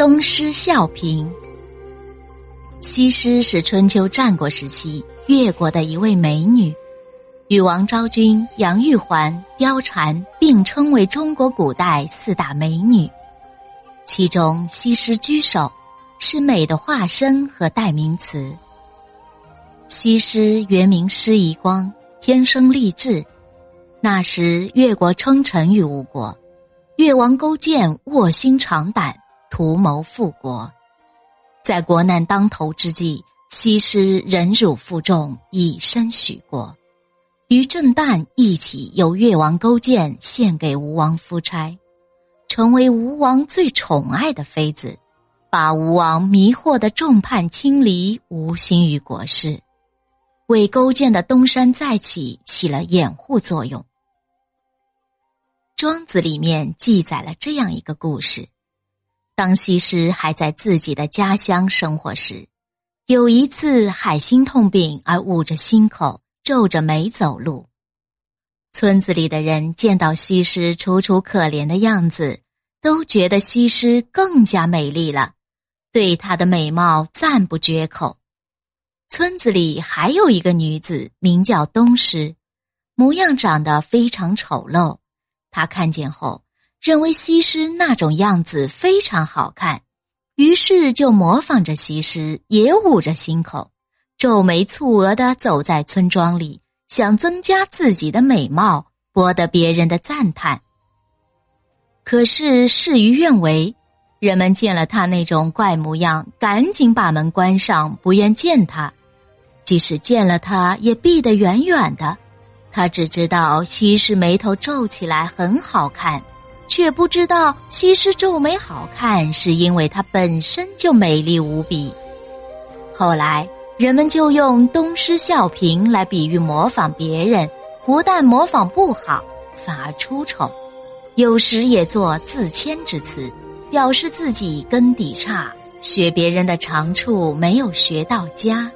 东施效颦。西施是春秋战国时期越国的一位美女，与王昭君、杨玉环、貂蝉并称为中国古代四大美女，其中西施居首，是美的化身和代名词。西施原名施夷光，天生丽质。那时越国称臣于吴国，越王勾践卧薪尝胆，图谋复国。在国难当头之际，西施忍辱负重，以身许国，与郑旦一起由越王勾践献给吴王夫差，成为吴王最宠爱的妃子，把吴王迷惑的众叛亲离，无心于国事，为勾践的东山再起起了掩护作用。庄子里面记载了这样一个故事。当西施还在自己的家乡生活时，有一次海心痛病而捂着心口、皱着眉走路。村子里的人见到西施楚楚可怜的样子，都觉得西施更加美丽了，对她的美貌赞不绝口。村子里还有一个女子，名叫东施，模样长得非常丑陋。她看见后。认为西施那种样子非常好看，于是就模仿着西施，也捂着心口，皱眉蹙额的走在村庄里，想增加自己的美貌，博得别人的赞叹。可是事与愿违，人们见了他那种怪模样，赶紧把门关上，不愿见他。即使见了他，也避得远远的。他只知道西施眉头皱起来很好看。却不知道西施皱眉好看，是因为她本身就美丽无比。后来人们就用东施效颦来比喻模仿别人，不但模仿不好，反而出丑。有时也做自谦之词，表示自己根底差，学别人的长处没有学到家。